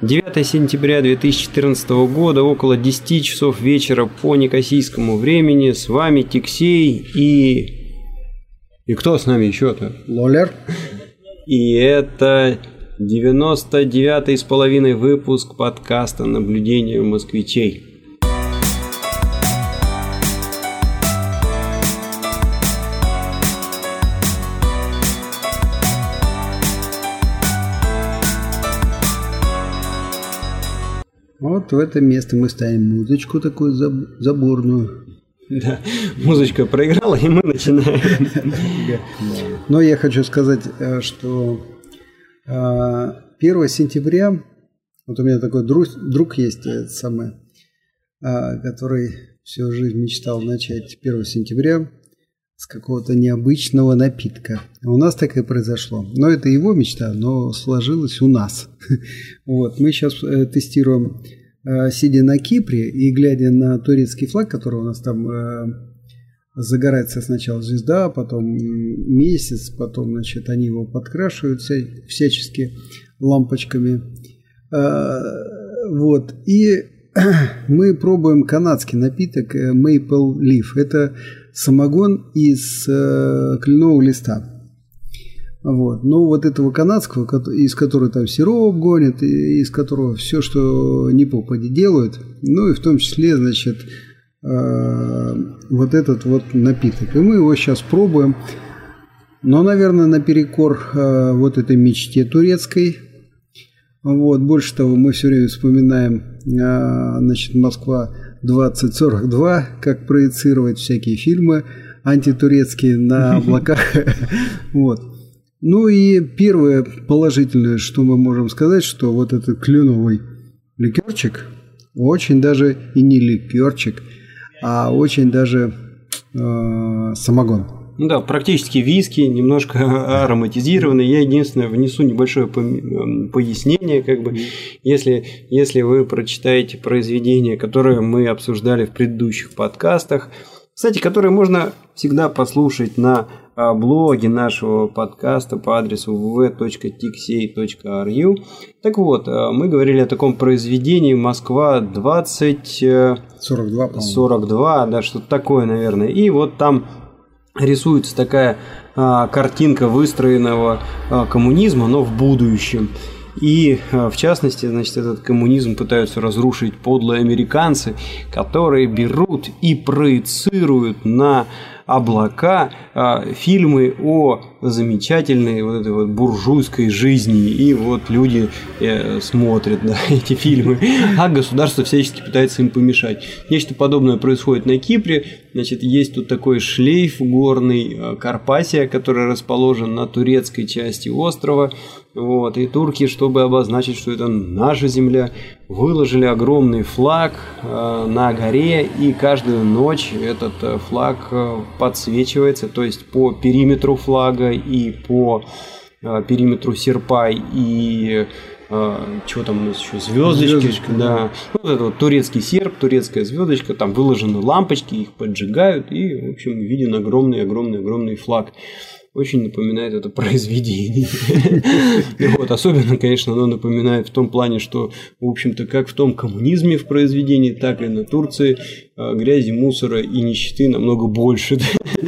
9 сентября 2014 года, около 10 часов вечера по некосийскому времени. С вами Тиксей и... И кто с нами еще-то? Лолер. И это 99-й с половиной выпуск подкаста «Наблюдение москвичей». Вот в это место мы ставим музычку такую заборную. Да, музычка проиграла, и мы начинаем. Но я хочу сказать, э, что 1 э, сентября, вот у меня такой друг, друг есть, самый, э, который всю жизнь мечтал начать 1 сентября с какого-то необычного напитка. У нас так и произошло. Но это его мечта, но сложилось у нас. Вот, мы сейчас тестируем, сидя на Кипре и глядя на турецкий флаг, который у нас там э, загорается сначала звезда, потом месяц, потом, значит, они его подкрашивают всячески лампочками. Вот, и мы пробуем канадский напиток Maple Leaf. Это самогон из э, кленового листа. Вот. Но вот этого канадского, из которого там сироп гонят, из которого все, что не попади делают, ну и в том числе, значит, э, вот этот вот напиток. И мы его сейчас пробуем. Но, наверное, наперекор э, вот этой мечте турецкой. Вот. Больше того, мы все время вспоминаем, э, значит, Москва 2042, как проецировать всякие фильмы антитурецкие на облаках. Вот. Ну и первое положительное, что мы можем сказать, что вот этот кленовый ликерчик, очень даже и не ликерчик, а очень даже э, самогон. Ну да, практически виски, немножко ароматизированный. Я единственное внесу небольшое пояснение, как бы, если, если вы прочитаете произведение, которое мы обсуждали в предыдущих подкастах, кстати, которые можно всегда послушать на блоге нашего подкаста по адресу www.tixey.ru. Так вот, а, мы говорили о таком произведении «Москва 20... 42, 42, да, что-то такое, наверное. И вот там рисуется такая а, картинка выстроенного а, коммунизма, но в будущем. И а, в частности, значит, этот коммунизм пытаются разрушить подлые американцы, которые берут и проецируют на облака, а, фильмы о замечательной вот этой вот буржуйской жизни. И вот люди э, смотрят да, эти фильмы, а государство всячески пытается им помешать. Нечто подобное происходит на Кипре. Значит, есть тут такой шлейф горный э, Карпасия, который расположен на турецкой части острова. Вот, и турки, чтобы обозначить, что это наша земля, выложили огромный флаг э, на горе, и каждую ночь этот э, флаг э, подсвечивается, то есть по периметру флага и по периметру серпа и чего там у нас еще, звездочки, Звездочка, да. Вот это вот турецкий серп, турецкая звездочка, там выложены лампочки, их поджигают, и, в общем, виден огромный-огромный-огромный флаг очень напоминает это произведение. Вот, особенно, конечно, оно напоминает в том плане, что, в общем-то, как в том коммунизме в произведении, так и на Турции а, грязи, мусора и нищеты намного больше,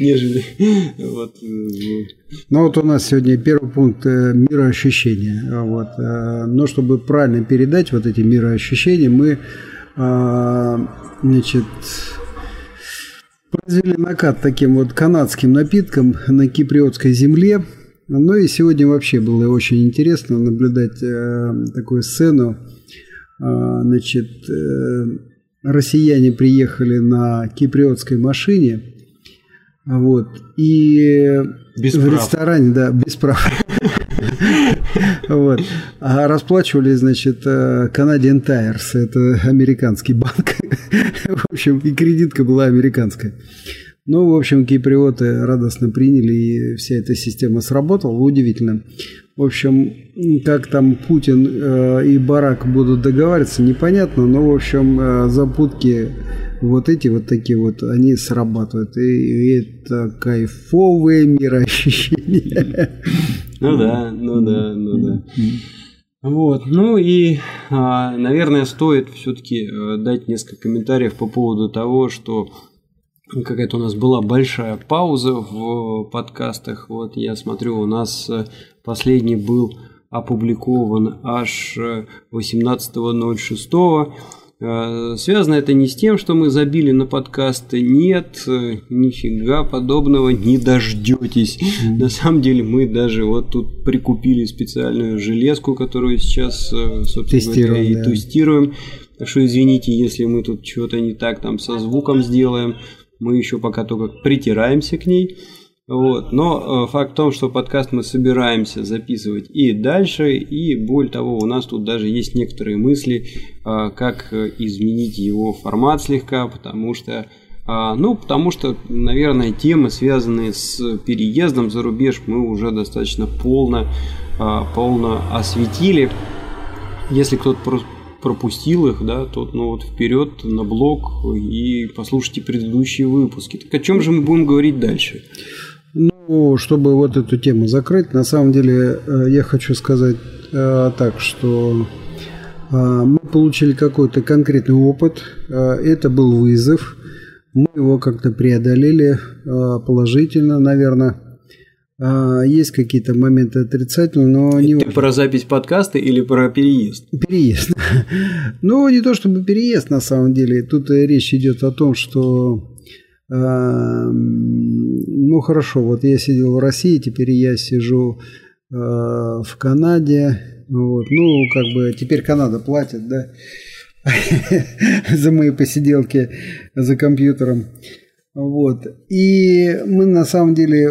нежели вот. Э, ну вот у нас сегодня первый пункт э, мироощущения. Вот. Э, но чтобы правильно передать вот эти мироощущения, мы а, значит, Произвели накат таким вот канадским напитком на киприотской земле. Ну и сегодня вообще было очень интересно наблюдать э, такую сцену. Э, значит, э, россияне приехали на киприотской машине. Вот, и без в прав. ресторане, да, без прав. Вот. А расплачивались, значит, э, Canadian Tires, это американский банк. В общем, и кредитка была американская. Ну, в общем, киприоты радостно приняли, и вся эта система сработала. Удивительно. В общем, как там Путин э, и Барак будут договариваться, непонятно, но, в общем, э, запутки вот эти вот такие вот, они срабатывают. И это кайфовые мироощущения. Ну да, ну да, ну да. Вот, ну и, а, наверное, стоит все-таки э, дать несколько комментариев по поводу того, что какая-то у нас была большая пауза в подкастах. Вот я смотрю, у нас э, последний был опубликован аж 18.06. Э, связано это не с тем, что мы забили на подкасты. Нет, э, нифига подобного не дождетесь. На самом деле мы даже вот тут прикупили специальную железку, которую сейчас, э, собственно говоря, и да. тестируем. Так что извините, если мы тут что-то не так там со звуком сделаем. Мы еще пока только притираемся к ней. Вот. Но э, факт в том, что подкаст мы собираемся записывать и дальше, и более того, у нас тут даже есть некоторые мысли, э, как изменить его формат слегка, потому что э, ну, потому что, наверное, темы, связанные с переездом за рубеж, мы уже достаточно полно, э, полно осветили. Если кто-то пропустил их, да, то ну вот вперед на блог и послушайте предыдущие выпуски. Так о чем же мы будем говорить дальше? Ну, чтобы вот эту тему закрыть, на самом деле э, я хочу сказать э, так, что э, мы получили какой-то конкретный опыт, это был вызов, мы его как-то преодолели положительно, наверное. Есть какие-то моменты отрицательные, но не Ты важно. про запись подкаста или про переезд? Переезд. Ну, не то чтобы переезд на самом деле. Тут речь идет о том, что ну хорошо, вот я сидел в России, теперь я сижу э, в Канаде. Вот. Ну, как бы теперь Канада платит, да, за мои посиделки за компьютером. Вот. И мы на самом деле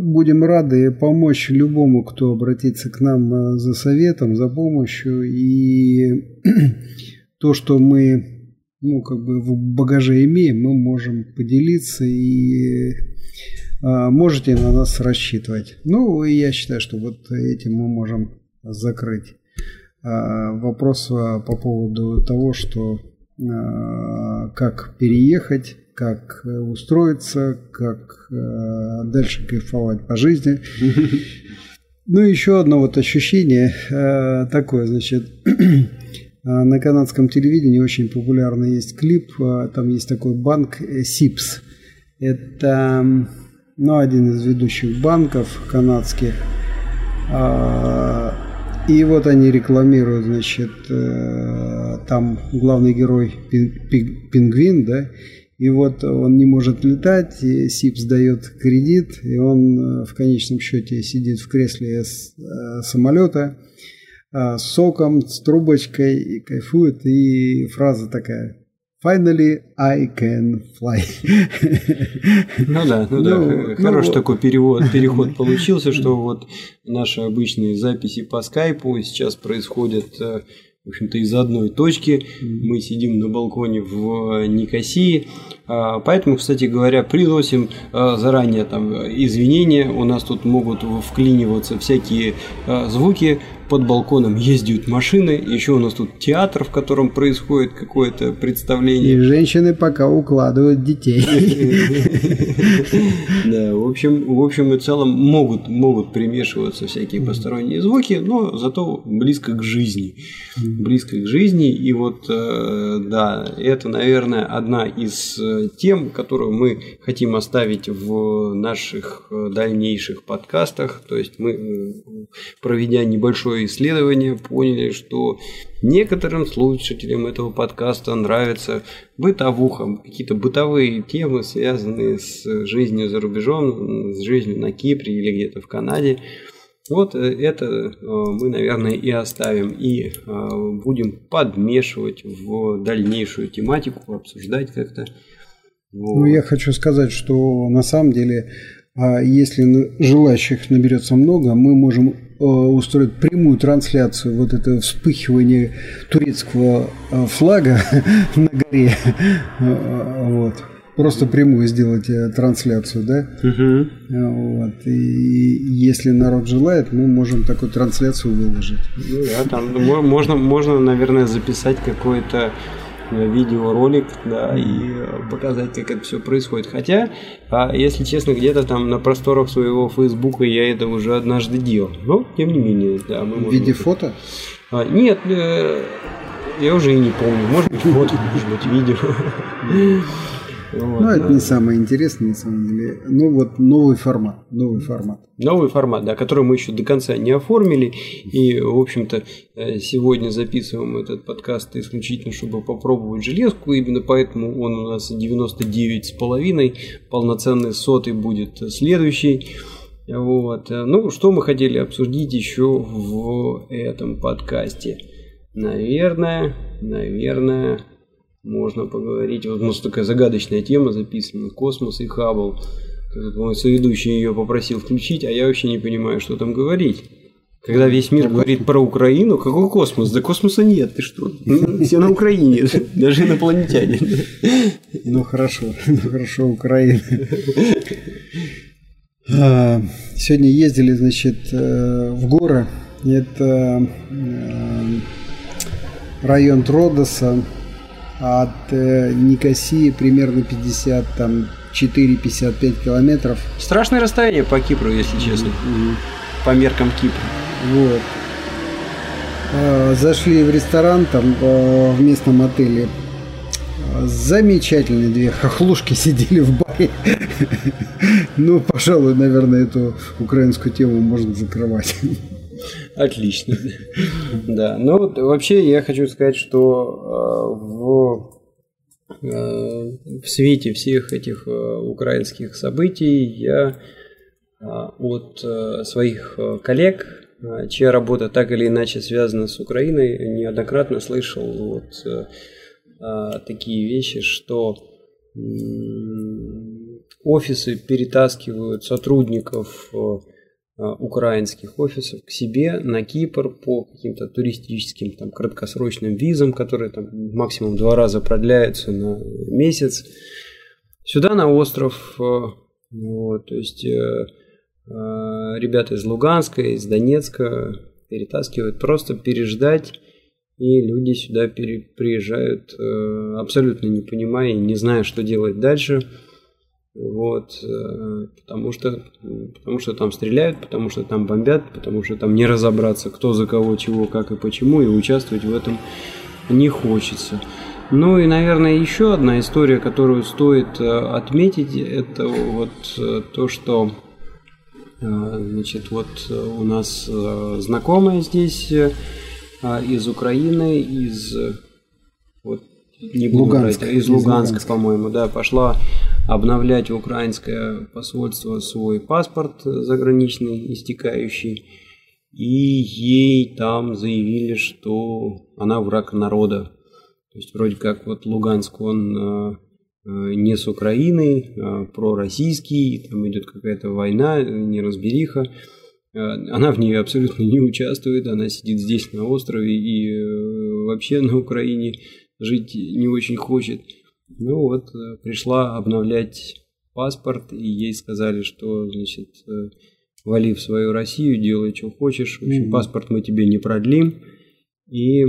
будем рады помочь любому, кто обратится к нам э, за советом, за помощью. И то, что мы ну, как бы в багаже имеем, мы можем поделиться и можете на нас рассчитывать. Ну, и я считаю, что вот этим мы можем закрыть а, вопрос а, по поводу того, что а, как переехать, как устроиться, как а, дальше кайфовать по жизни. Ну, еще одно вот ощущение а, такое, значит, А, на канадском телевидении очень популярный есть клип, а, там есть такой банк СИПС. Это ну, один из ведущих банков канадских. А, и вот они рекламируют, значит, э, там главный герой пингвин, да, и вот он не может летать, и СИПС дает кредит, и он э, в конечном счете сидит в кресле э, самолета, с соком, с трубочкой и кайфует. И фраза такая Finally I can fly. Ну да, ну, да. Ну, Хороший ну, такой перевод, переход получился, что вот наши обычные записи по скайпу сейчас происходят э, в общем-то, из одной точки. Мы сидим на балконе в Никосии. А, поэтому, кстати говоря, приносим а, заранее там извинения. У нас тут могут вклиниваться всякие а, звуки. Под балконом ездят машины. Еще у нас тут театр, в котором происходит какое-то представление. И женщины пока укладывают детей. Да, в общем, в общем и целом могут, могут примешиваться всякие посторонние звуки, но зато близко к жизни. Близко к жизни. И вот, э, да, это, наверное, одна из э, тем, которую мы хотим оставить в наших э, дальнейших подкастах. То есть мы, э, проведя небольшое исследование, поняли, что некоторым слушателям этого подкаста нравится бытовуха, какие-то бытовые темы, связанные с жизнью за рубежом, с жизнью на Кипре или где-то в Канаде. Вот э, это мы, наверное, и оставим и будем подмешивать в дальнейшую тематику, обсуждать как-то вот. Ну, я хочу сказать, что на самом деле, а, если желающих наберется много, мы можем э, устроить прямую трансляцию вот это вспыхивание турецкого э, флага на горе. Э, вот. Просто прямую сделать трансляцию, да? Угу. Вот. И если народ желает, мы можем такую трансляцию выложить. Ну да, там можно, можно, наверное, записать какое-то видеоролик, да, и показать, как это все происходит. Хотя, а, если честно, где-то там на просторах своего Фейсбука я это уже однажды делал. Но, тем не менее, да, мы В виде фото? А, нет, э, я уже и не помню. Может быть, фото, может быть, видео. Вот, ну, это не самое интересное, на самом деле. Ну, вот новый формат. Новый формат. Новый формат, да, который мы еще до конца не оформили. И, в общем-то, э, сегодня записываем этот подкаст исключительно, чтобы попробовать железку. Именно поэтому он у нас 99,5. Полноценный сотый будет следующий. Вот. Ну, что мы хотели обсудить еще в этом подкасте? Наверное, наверное, можно поговорить. Вот у нас такая загадочная тема записана. Космос и Хаббл. Мой соведущий ее попросил включить, а я вообще не понимаю, что там говорить. Когда весь мир говорит про Украину, какой космос? Да космоса нет, ты что? Все на Украине, даже инопланетяне. Ну хорошо, ну хорошо, Украина. А, сегодня ездили, значит, э, в горы. Это э, район Тродоса от э, Никосии примерно 50, там 4-55 километров. Страшное расстояние по Кипру, если честно. Mm-hmm. По меркам Кипра. Вот. Э, зашли в ресторан там э, в местном отеле. Замечательные две хохлушки сидели в баре. Ну, пожалуй, наверное, эту украинскую тему можно закрывать. Отлично. Да. Ну, вообще я хочу сказать, что э, в э, в свете всех этих э, украинских событий я от своих коллег, чья работа так или иначе связана с Украиной, неоднократно слышал вот такие вещи, что офисы перетаскивают сотрудников украинских офисов к себе на Кипр по каким-то туристическим там краткосрочным визам, которые там максимум два раза продляются на месяц. Сюда на остров, э, вот, то есть э, ребята из Луганска, из Донецка перетаскивают просто переждать, и люди сюда приезжают абсолютно не понимая и не зная, что делать дальше – вот, э, потому что, потому что там стреляют, потому что там бомбят, потому что там не разобраться, кто за кого, чего, как и почему, и участвовать в этом не хочется. Ну и, наверное, еще одна история, которую стоит э, отметить, это вот э, то, что значит, вот у нас знакомая здесь из Украины, из вот не буду Луганск, брать, из Луганска, Луганска, по-моему, да, пошла обновлять в украинское посольство свой паспорт заграничный, истекающий, и ей там заявили, что она враг народа. То есть вроде как вот Луганск, он э, э, не с Украиной, а пророссийский, там идет какая-то война, неразбериха. Э, она в ней абсолютно не участвует, она сидит здесь на острове и вообще на Украине жить не очень хочет. Ну вот, э, пришла обновлять паспорт, и ей сказали, что, значит, э, вали в свою Россию, делай, что хочешь. В общем, mm-hmm. паспорт мы тебе не продлим. И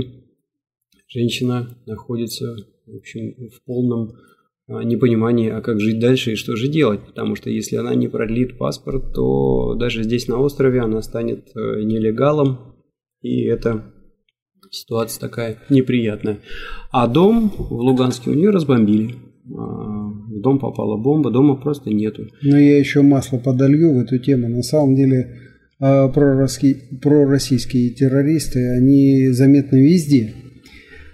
женщина находится, в общем, в полном а, непонимании, а как жить дальше и что же делать. Потому что если она не продлит паспорт, то даже здесь на острове она станет э, нелегалом. И это ситуация такая неприятная. А дом в Луганске у нее разбомбили. А, в дом попала бомба, дома просто нету. Но я еще масло подолью в эту тему. На самом деле а, пророссийские, террористы, они заметны везде.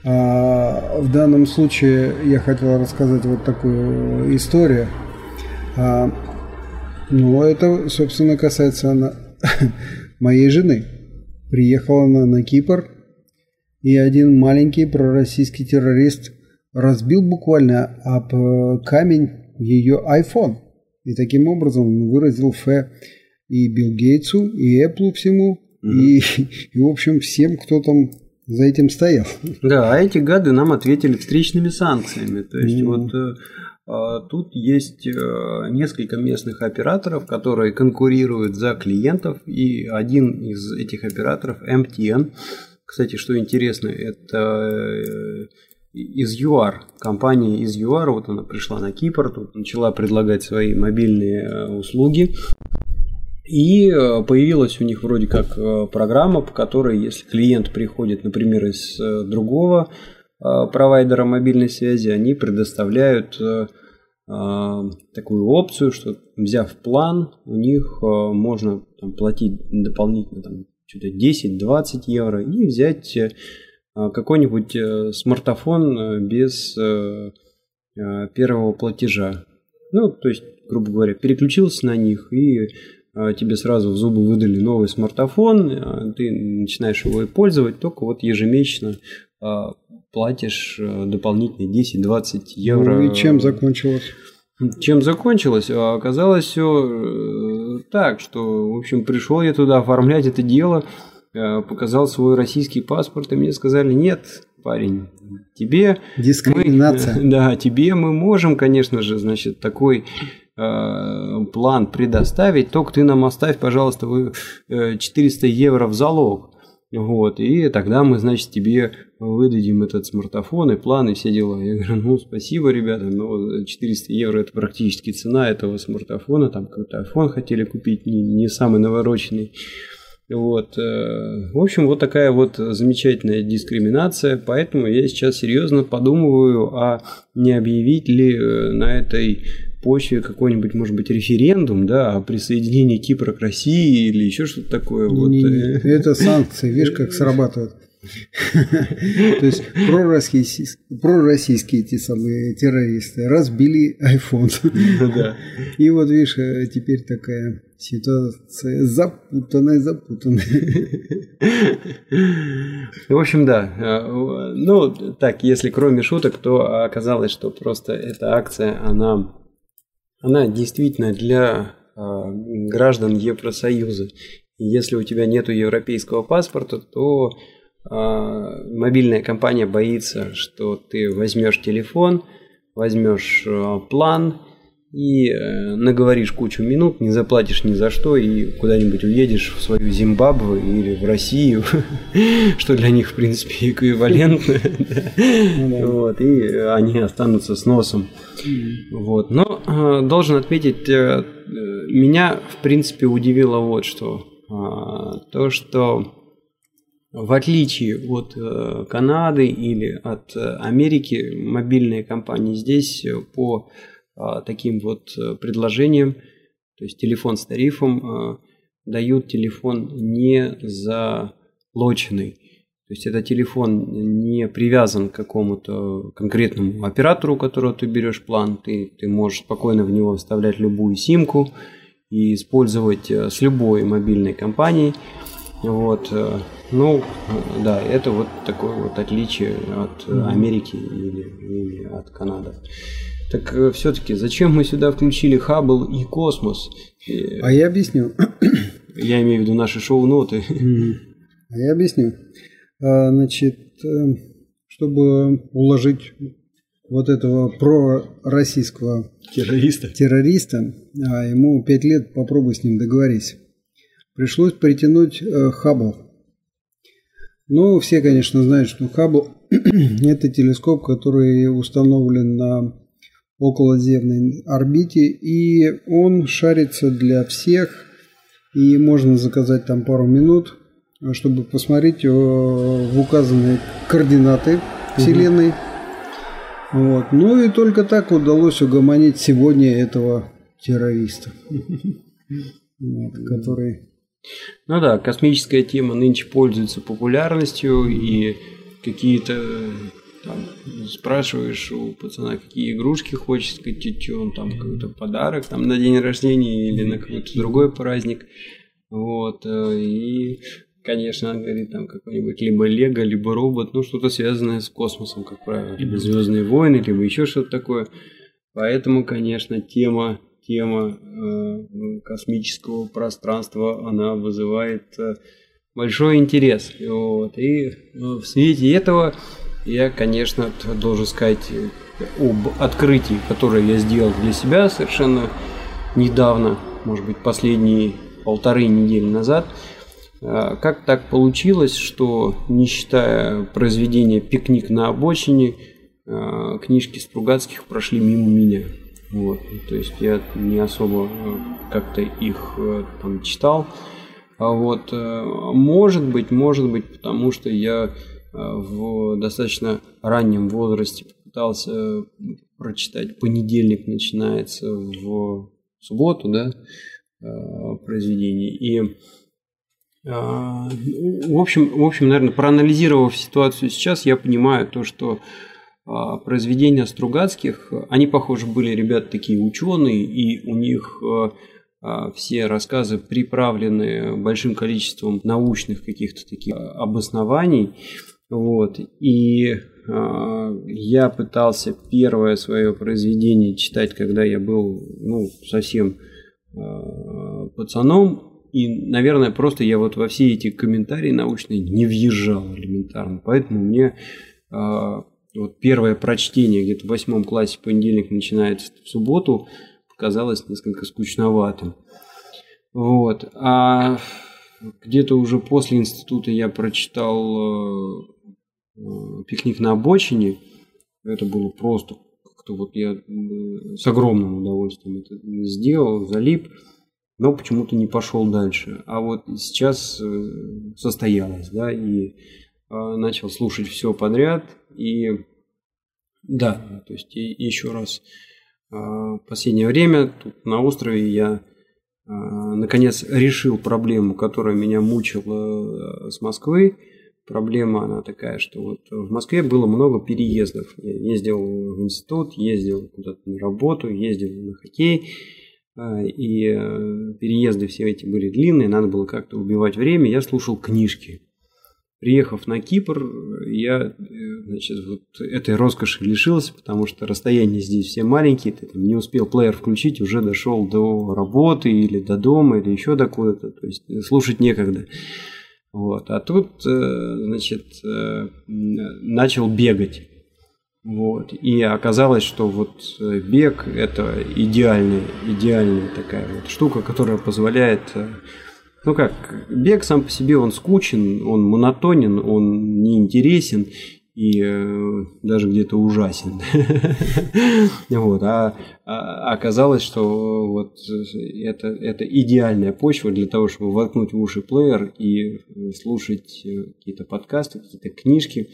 А в данном случае я хотел рассказать вот такую историю. Ну, это, собственно, касается она, моей жены. Приехала она на Кипр и один маленький пророссийский террорист разбил буквально об э, камень ее iPhone. И таким образом выразил фе и Билл Гейтсу, и Apple всему, mm-hmm. и, и, в общем, всем, кто там за этим стоял. Да, а эти гады нам ответили встречными санкциями. То есть mm-hmm. вот э, а, Тут есть э, несколько местных операторов, которые конкурируют за клиентов, и один из этих операторов, MTN, кстати, что интересно, это э, из ЮАР. Компания из ЮАР, вот она пришла на Кипр, тут начала предлагать свои мобильные э, услуги. И э, появилась у них вроде как программа, по которой, если клиент приходит, например, из другого провайдера мобильной связи, они предоставляют такую опцию, что взяв план, у них можно там, платить дополнительно там, что-то 10-20 евро и взять а, какой-нибудь э, смартфон э, без э, первого платежа. Ну, то есть, грубо говоря, переключился на них и тебе сразу в зубы выдали новый смартфон, ты начинаешь его и пользовать, только вот ежемесячно платишь дополнительные 10-20 евро. Ну и чем закончилось? Чем закончилось? Оказалось все так, что, в общем, пришел я туда оформлять это дело – Э, показал свой российский паспорт, и мне сказали, нет, парень, тебе... Дискриминация. Мы, да, тебе мы можем, конечно же, значит, такой э, план предоставить, только ты нам оставь, пожалуйста, вы, э, 400 евро в залог. Вот, и тогда мы, значит, тебе выдадим этот смартфон и план и все дела. Я говорю, ну, спасибо, ребята, но 400 евро это практически цена этого смартфона, там какой-то iPhone хотели купить, не, не самый навороченный. Вот. Э, в общем, вот такая вот замечательная дискриминация, поэтому я сейчас серьезно подумываю, а не объявить ли э, на этой почве какой-нибудь, может быть, референдум, да, о присоединении Кипра к России или еще что-то такое. Не, вот. не, не. Это санкции, видишь, как срабатывают. То есть пророссийские, пророссийские эти самые террористы разбили iPhone. И вот видишь, э, теперь такая ситуация запутанная, запутанная. В общем, да. Э, ну, так, если кроме шуток, то оказалось, что просто эта акция, она, она действительно для э, граждан Евросоюза. Если у тебя нет европейского паспорта, то а, мобильная компания боится, что ты возьмешь телефон, возьмешь э, план и э, наговоришь кучу минут, не заплатишь ни за что и куда-нибудь уедешь в свою Зимбабве или в Россию, что для них, в принципе, эквивалентно. Ну вот, и они останутся с носом. Вот. Но э, должен отметить, меня, в принципе, удивило вот что. А, то, что в отличие от э, Канады или от э, Америки, мобильные компании здесь э, по таким вот предложениям, то есть телефон с тарифом, дают телефон не залоченный. То есть это телефон не привязан к какому-то конкретному оператору, у которого ты берешь план. Ты, ты можешь спокойно в него вставлять любую симку и использовать с любой мобильной компанией. Вот. Ну, да, это вот такое вот отличие от Америки или, или от Канады. Так э, все-таки зачем мы сюда включили Хаббл и космос? А я объясню. Я имею в виду наши шоу-ноты. А я объясню. А, значит, э, чтобы уложить вот этого пророссийского террориста, террориста а ему пять лет попробуй с ним договорись. Пришлось притянуть э, Хаббл ну, все, конечно, знают, что Хаббл – это телескоп, который установлен на околоземной орбите, и он шарится для всех, и можно заказать там пару минут, чтобы посмотреть э, в указанные координаты Вселенной. Угу. Вот. Ну и только так удалось угомонить сегодня этого террориста, который ну да, космическая тема нынче пользуется популярностью, и какие-то там, спрашиваешь у пацана, какие игрушки хочет, что он там какой-то подарок там на день рождения или на какой-то другой праздник. Вот, э, и, конечно, он говорит, там какой-нибудь либо Лего, либо робот, ну, что-то связанное с космосом, как правило, либо Звездные войны, либо еще что-то такое. Поэтому, конечно, тема тема э, космического пространства, она вызывает э, большой интерес. Вот. И э, в свете этого я, конечно, должен сказать об открытии, которое я сделал для себя совершенно недавно, может быть, последние полторы недели назад. Как так получилось, что, не считая произведения «Пикник на обочине», э, книжки Стругацких прошли мимо меня. Вот. То есть я не особо э, как-то их там читал. А вот может быть, может быть, потому что я в достаточно раннем возрасте пытался прочитать понедельник начинается в субботу, да, произведение. И в общем, в общем, наверное, проанализировав ситуацию сейчас, я понимаю то, что произведения Стругацких, они, похоже, были ребята такие ученые, и у них все рассказы приправлены большим количеством научных каких-то таких обоснований. Вот. И я пытался первое свое произведение читать, когда я был ну, совсем пацаном, и, наверное, просто я вот во все эти комментарии научные не въезжал элементарно. Поэтому мне вот первое прочтение где-то в восьмом классе понедельник начинается в субботу, показалось несколько скучноватым. Вот. А где-то уже после института я прочитал э, «Пикник на обочине». Это было просто как-то вот я э, с огромным удовольствием это сделал, залип, но почему-то не пошел дальше. А вот сейчас э, состоялось, да, и начал слушать все подряд, и да, то есть еще раз, в последнее время тут на острове я наконец решил проблему, которая меня мучила с Москвы. Проблема она такая, что вот в Москве было много переездов. Я ездил в институт, ездил куда-то на работу, ездил на хоккей. И э, переезды все эти были длинные, надо было как-то убивать время. Я слушал книжки. Приехав на Кипр, я э, значит, вот этой роскоши лишился, потому что расстояние здесь все маленькие, ты там не успел плеер включить, уже дошел до работы или до дома, или еще до куда-то, то есть слушать некогда. Вот. А тут, э, значит, э, начал бегать. Вот. И оказалось, что вот бег – это идеальная, идеальная такая вот штука, которая позволяет ну как, бег сам по себе он скучен, он монотонен, он неинтересен и э, даже где-то ужасен. вот, а, а оказалось, что вот это, это идеальная почва для того, чтобы воткнуть в уши плеер и слушать э, какие-то подкасты, какие-то книжки.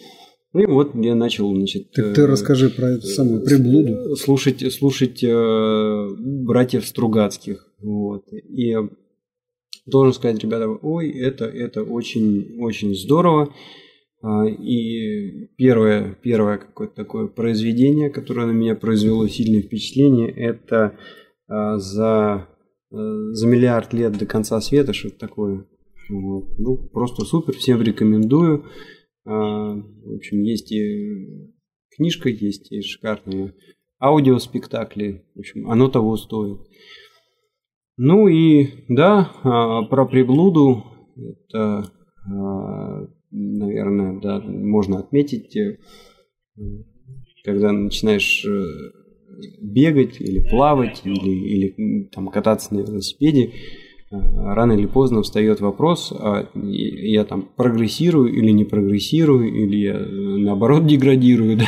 Ну и вот я начал, значит... Так ты э, расскажи про эту самую приблуду. Слушать, слушать э, братьев Стругацких. Вот. И должен сказать, ребята, ой, это, это очень, очень здорово. И первое, первое какое-то такое произведение, которое на меня произвело сильное впечатление, это а, за, э, за миллиард лет до конца света, что-то такое. Вот. Ну, просто супер, всем рекомендую. А, в общем, есть и книжка, есть и шикарные аудиоспектакли. В общем, оно того стоит. Ну и да, а, про приблуду это, а, наверное, да, можно отметить, э, когда начинаешь э, бегать или плавать или, или там кататься на велосипеде, а, рано или поздно встает вопрос, а я там прогрессирую или не прогрессирую, или я э, наоборот деградирую. Да?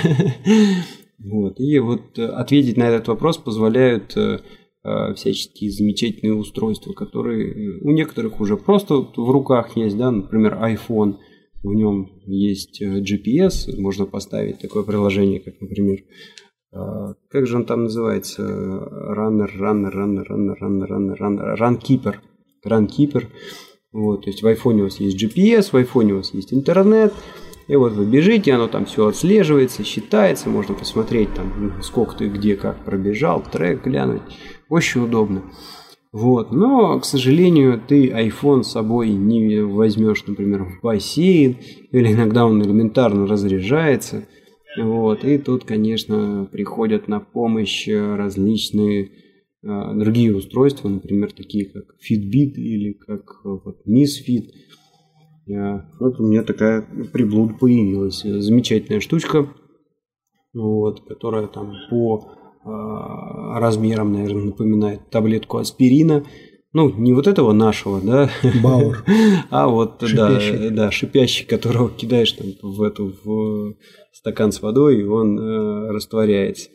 Вот. И вот ответить на этот вопрос позволяют Э, всяческие замечательные устройства, которые у некоторых уже просто в руках есть, да, например, iPhone, в нем есть э, GPS, можно поставить такое приложение, как, например, э, как же он там называется, Runner, Runner, Runner, Runner, Runner, Runner, Runner, Runkeeper, Runkeeper, вот, то есть в iPhone у вас есть GPS, в iPhone у вас есть интернет, и вот вы бежите, оно там все отслеживается, считается, можно посмотреть там, сколько ты где как пробежал, трек глянуть. Очень удобно. Вот. Но, к сожалению, ты iPhone с собой не возьмешь, например, в бассейн, или иногда он элементарно разряжается. Вот. И тут, конечно, приходят на помощь различные э, другие устройства, например, такие как Fitbit или как вот, Misfit. Я, вот у меня такая приблуда появилась. Замечательная штучка, вот, которая там по размером, наверное, напоминает таблетку аспирина. ну, не вот этого нашего, да, Бауэр. а вот, Шипящий. да, да, шипящий, которого кидаешь там в эту, в стакан с водой, и он э, растворяется.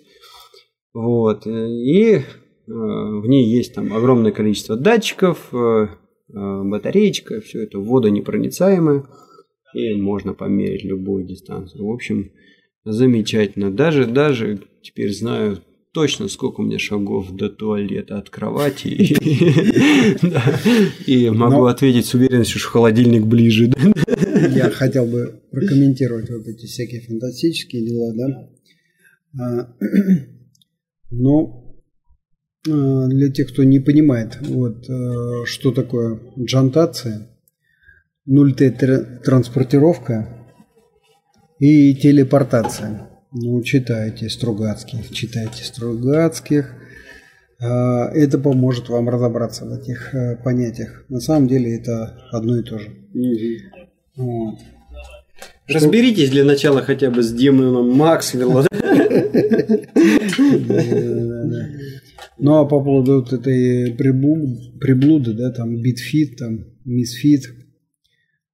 Вот, и э, в ней есть там огромное количество датчиков, э, э, батареечка, все это водонепроницаемое, и можно померить любую дистанцию. В общем, замечательно. Даже, даже теперь знаю точно, сколько у меня шагов до туалета от кровати. И могу ответить с уверенностью, что холодильник ближе. Я хотел бы прокомментировать вот эти всякие фантастические дела, да. А, Но а, для тех, кто не понимает, вот а, что такое джантация, 0Т транспортировка и телепортация. Ну, читайте Стругацких, читайте Стругацких. А, Это поможет вам разобраться в этих э, понятиях. На самом деле это одно и то же. Вот. Разберитесь для начала хотя бы с демоном Максвелла. Ну а по поводу вот этой приблуды, да, там BitFit, там Misfit,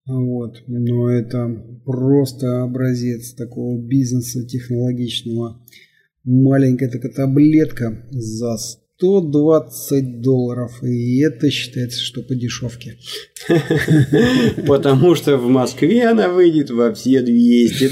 вот, но это просто образец такого бизнеса технологичного. Маленькая такая таблетка за 120 долларов, и это считается, что по дешевке. Потому что в Москве она выйдет во все 200.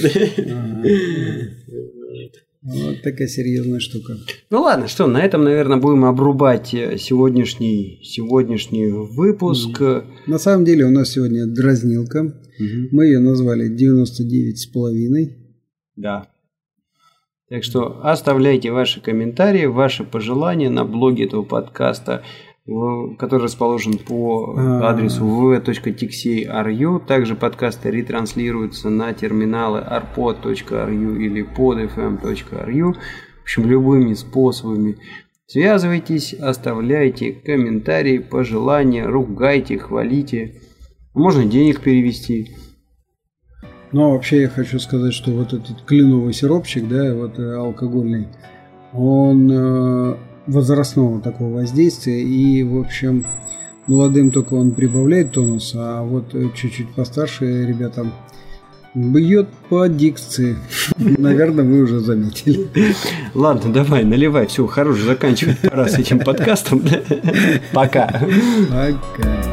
Вот такая серьезная штука. Ну ладно, что, на этом, наверное, будем обрубать э, сегодняшний, сегодняшний выпуск. На самом деле у нас сегодня дразнилка. Мгм. Мы ее назвали 99 с половиной. Да. Так что оставляйте ваши комментарии, ваши пожелания на блоге этого подкаста, который расположен по А. адресу v.tixey.ru. Также подкасты ретранслируются на терминалы arpod.ru или podfm.ru. В общем, любыми способами. Связывайтесь, оставляйте комментарии, пожелания, ругайте, хвалите. Можно денег перевести. Но вообще я хочу сказать, что вот этот кленовый сиропчик, да, вот э, алкогольный, он э, возрастного такого воздействия и, в общем, молодым только он прибавляет тонус, а вот э, чуть-чуть постарше ребятам бьет по дикции. Наверное, вы уже заметили. Ладно, давай, наливай. Все, хорош, заканчивать пора с этим подкастом. Пока. Пока.